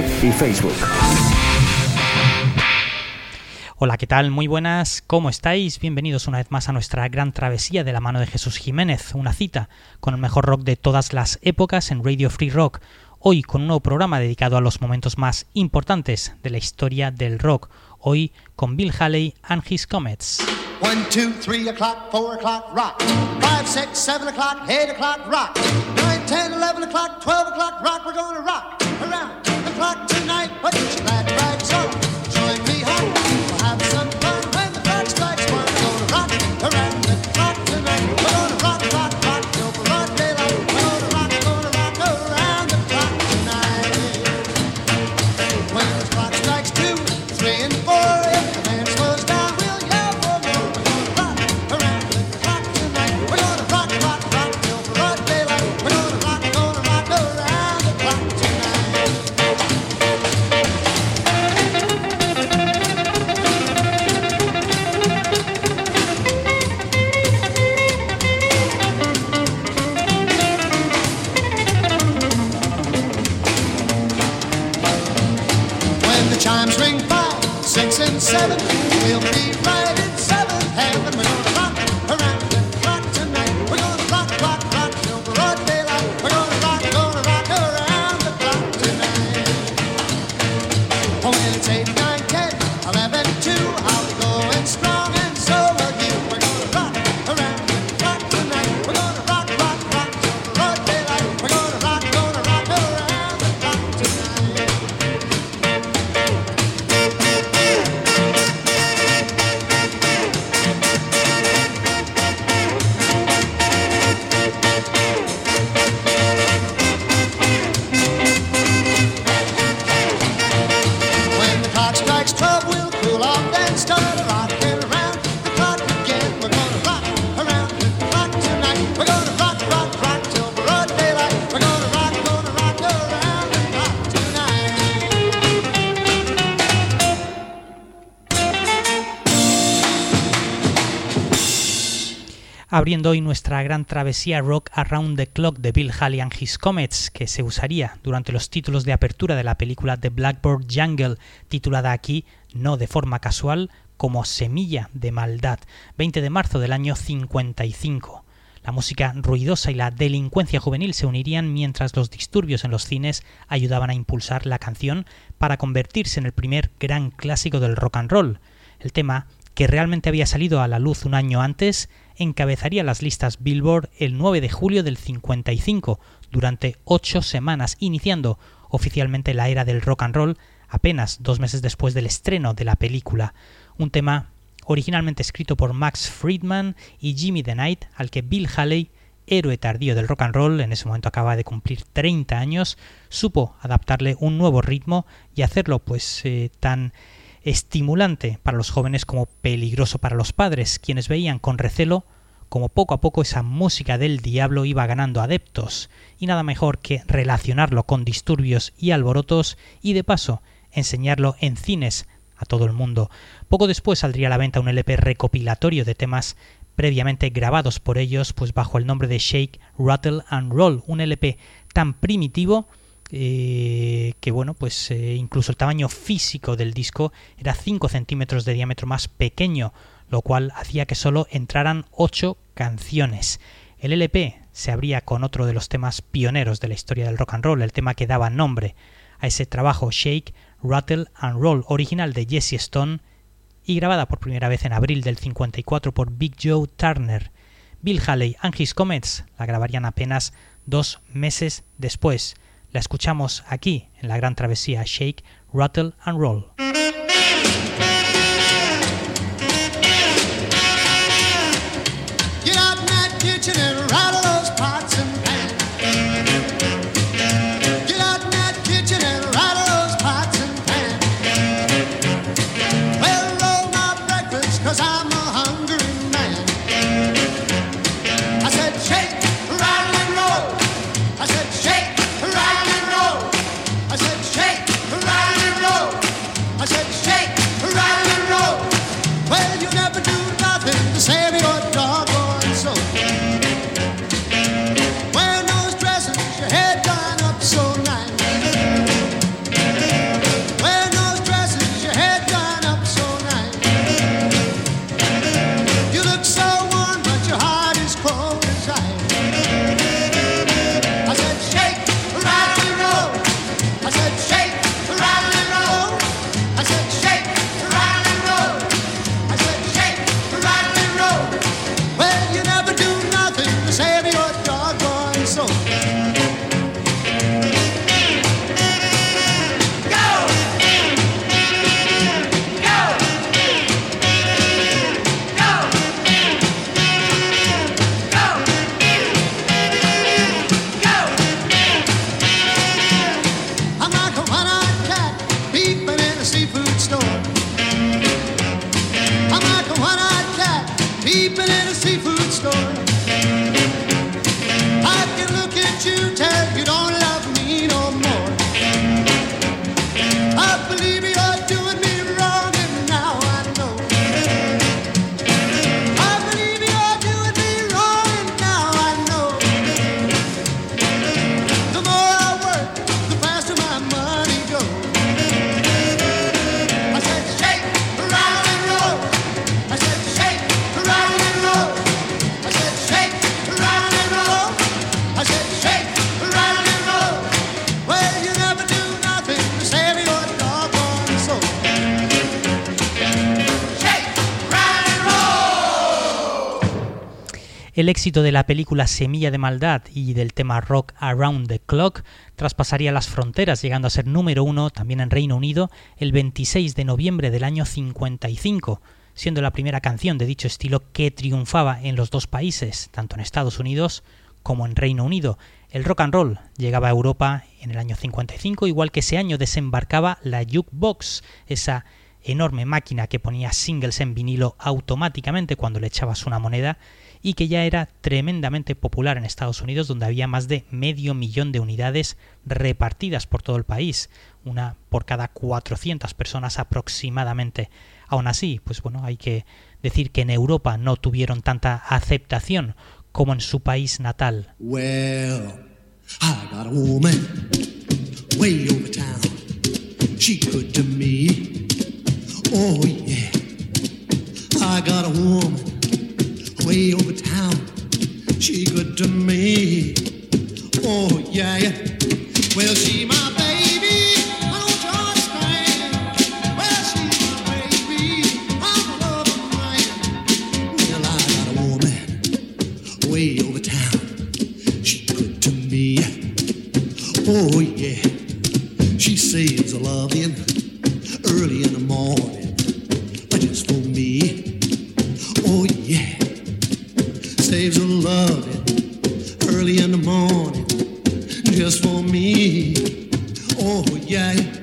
y Facebook. Hola, ¿qué tal? Muy buenas, ¿cómo estáis? Bienvenidos una vez más a nuestra gran travesía de la mano de Jesús Jiménez, una cita con el mejor rock de todas las épocas en Radio Free Rock. Hoy con un nuevo programa dedicado a los momentos más importantes de la historia del rock. Hoy con Bill Haley and His Comets. 1, 2, 3 o'clock, 4 o'clock, rock. 5, 6, 7 o'clock, 8 o'clock, rock. 9, 10, 11 o'clock, 12 o'clock, rock. We're gonna rock around the clock tonight. Put your Abriendo hoy nuestra gran travesía Rock Around the Clock de Bill Haley and His Comets, que se usaría durante los títulos de apertura de la película The Blackbird Jungle, titulada aquí, no de forma casual, como Semilla de Maldad, 20 de marzo del año 55. La música ruidosa y la delincuencia juvenil se unirían mientras los disturbios en los cines ayudaban a impulsar la canción para convertirse en el primer gran clásico del rock and roll. El tema, que realmente había salido a la luz un año antes, encabezaría las listas Billboard el 9 de julio del 55 durante ocho semanas, iniciando oficialmente la era del rock and roll apenas dos meses después del estreno de la película. Un tema originalmente escrito por Max Friedman y Jimmy the Knight, al que Bill Haley, héroe tardío del rock and roll, en ese momento acaba de cumplir 30 años, supo adaptarle un nuevo ritmo y hacerlo pues eh, tan estimulante para los jóvenes como peligroso para los padres, quienes veían con recelo como poco a poco esa música del diablo iba ganando adeptos, y nada mejor que relacionarlo con disturbios y alborotos y de paso enseñarlo en cines a todo el mundo. Poco después saldría a la venta un LP recopilatorio de temas previamente grabados por ellos, pues bajo el nombre de Shake, Rattle and Roll, un LP tan primitivo eh, que bueno, pues eh, incluso el tamaño físico del disco era 5 centímetros de diámetro más pequeño, lo cual hacía que solo entraran 8 canciones. El LP se abría con otro de los temas pioneros de la historia del rock and roll, el tema que daba nombre a ese trabajo Shake, Rattle and Roll, original de Jesse Stone y grabada por primera vez en abril del 54 por Big Joe Turner. Bill Haley and His Comets la grabarían apenas dos meses después. La escuchamos aquí en la gran travesía Shake, Rattle and Roll. seafood store. El éxito de la película Semilla de Maldad y del tema Rock Around the Clock traspasaría las fronteras, llegando a ser número uno también en Reino Unido el 26 de noviembre del año 55, siendo la primera canción de dicho estilo que triunfaba en los dos países, tanto en Estados Unidos como en Reino Unido. El rock and roll llegaba a Europa en el año 55, igual que ese año desembarcaba la Jukebox, esa enorme máquina que ponía singles en vinilo automáticamente cuando le echabas una moneda y que ya era tremendamente popular en Estados Unidos, donde había más de medio millón de unidades repartidas por todo el país, una por cada 400 personas aproximadamente. Aún así, pues bueno, hay que decir que en Europa no tuvieron tanta aceptación como en su país natal. I got a woman way over town. She me. Oh yeah. I got a woman way over town. She good to me. Oh yeah, yeah. Well, she my baby. Way over town. She good to me. Oh yeah. She saves a loving early in the morning, but just for me. Saves a loving early in the morning, just for me. Oh yeah.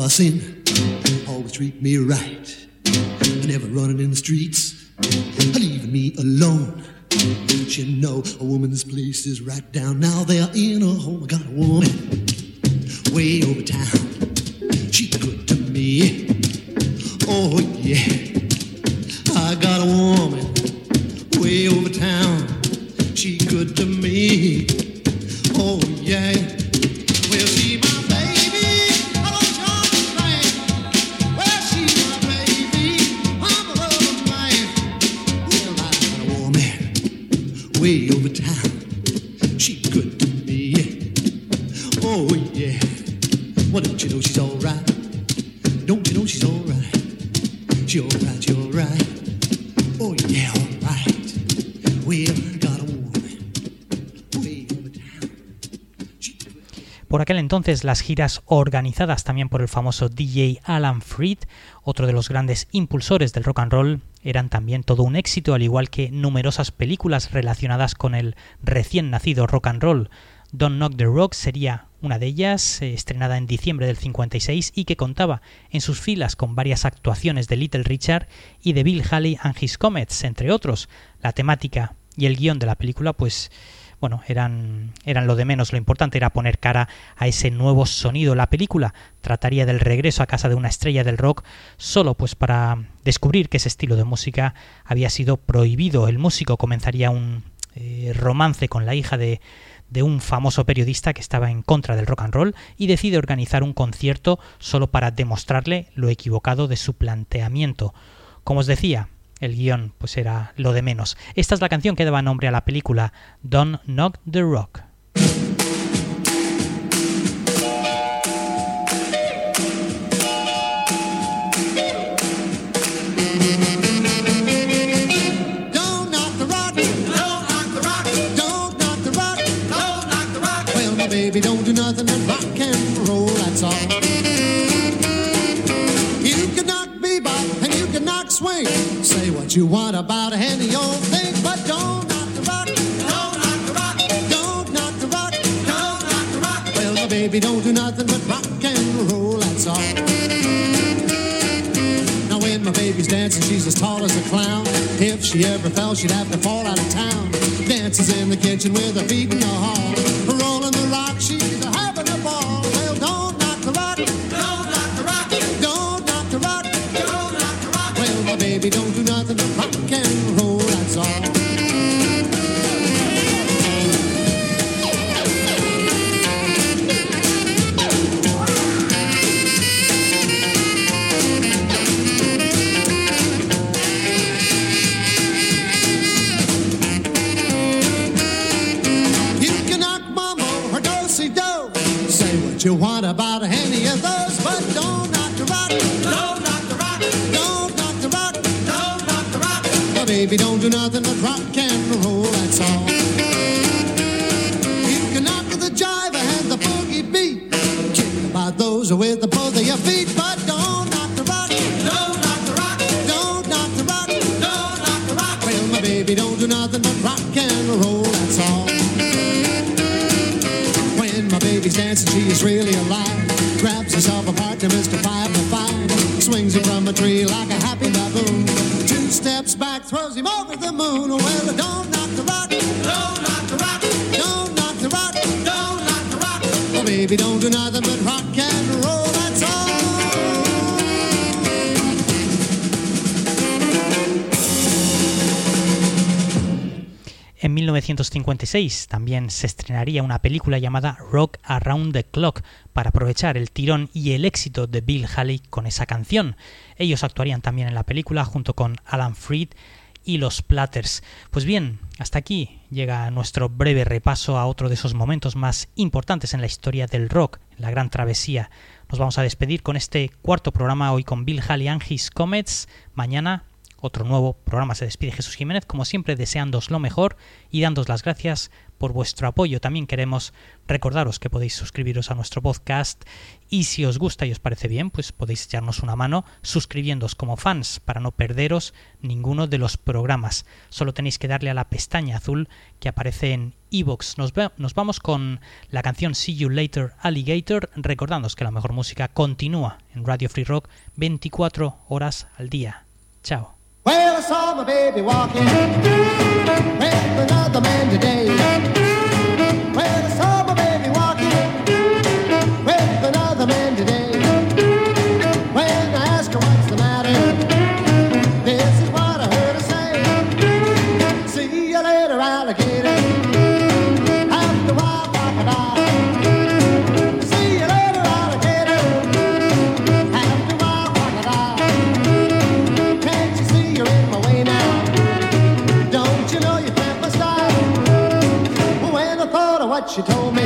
Rumbling or fussing. Always treat me right. Never running in the streets. Leaving me alone. You know a woman's place is right down now there in a home. I got a woman way Por aquel entonces las giras organizadas también por el famoso DJ Alan Freed, otro de los grandes impulsores del rock and roll, eran también todo un éxito, al igual que numerosas películas relacionadas con el recién nacido rock and roll. Don't Knock the Rock sería una de ellas, eh, estrenada en diciembre del 56 y que contaba en sus filas con varias actuaciones de Little Richard y de Bill Haley and His Comets, entre otros. La temática y el guion de la película, pues bueno, eran, eran lo de menos, lo importante era poner cara a ese nuevo sonido. La película trataría del regreso a casa de una estrella del rock solo pues para descubrir que ese estilo de música había sido prohibido. El músico comenzaría un eh, romance con la hija de, de un famoso periodista que estaba en contra del rock and roll y decide organizar un concierto solo para demostrarle lo equivocado de su planteamiento. Como os decía, el guion pues era lo de menos. Esta es la canción que daba nombre a la película Don't Knock the Rock. You want about any old thing, but don't knock the rock. Don't knock the rock. Don't knock the rock. Don't knock the rock. Well, my baby, don't do nothing but rock and roll. That's all. Now when my baby's dancing, she's as tall as a clown. If she ever fell, she'd have to fall out of town. Dances in the kitchen with her feet in the hall. En 1956 también se estrenaría una película llamada Rock Around the Clock para aprovechar el tirón y el éxito de Bill Haley con esa canción. Ellos actuarían también en la película junto con Alan Freed y los Platters. Pues bien, hasta aquí llega nuestro breve repaso a otro de esos momentos más importantes en la historia del rock, la gran travesía. Nos vamos a despedir con este cuarto programa hoy con Bill Haley and His Comets. Mañana otro nuevo programa se despide Jesús Jiménez, como siempre deseándos lo mejor y dándos las gracias por vuestro apoyo. También queremos recordaros que podéis suscribiros a nuestro podcast y si os gusta y os parece bien, pues podéis echarnos una mano suscribiéndoos como fans para no perderos ninguno de los programas. Solo tenéis que darle a la pestaña azul que aparece en. Nos, nos vamos con la canción See You Later Alligator, recordándoos que la mejor música continúa en Radio Free Rock 24 horas al día. Chao. Well, I saw my baby walking with another man today. She told me,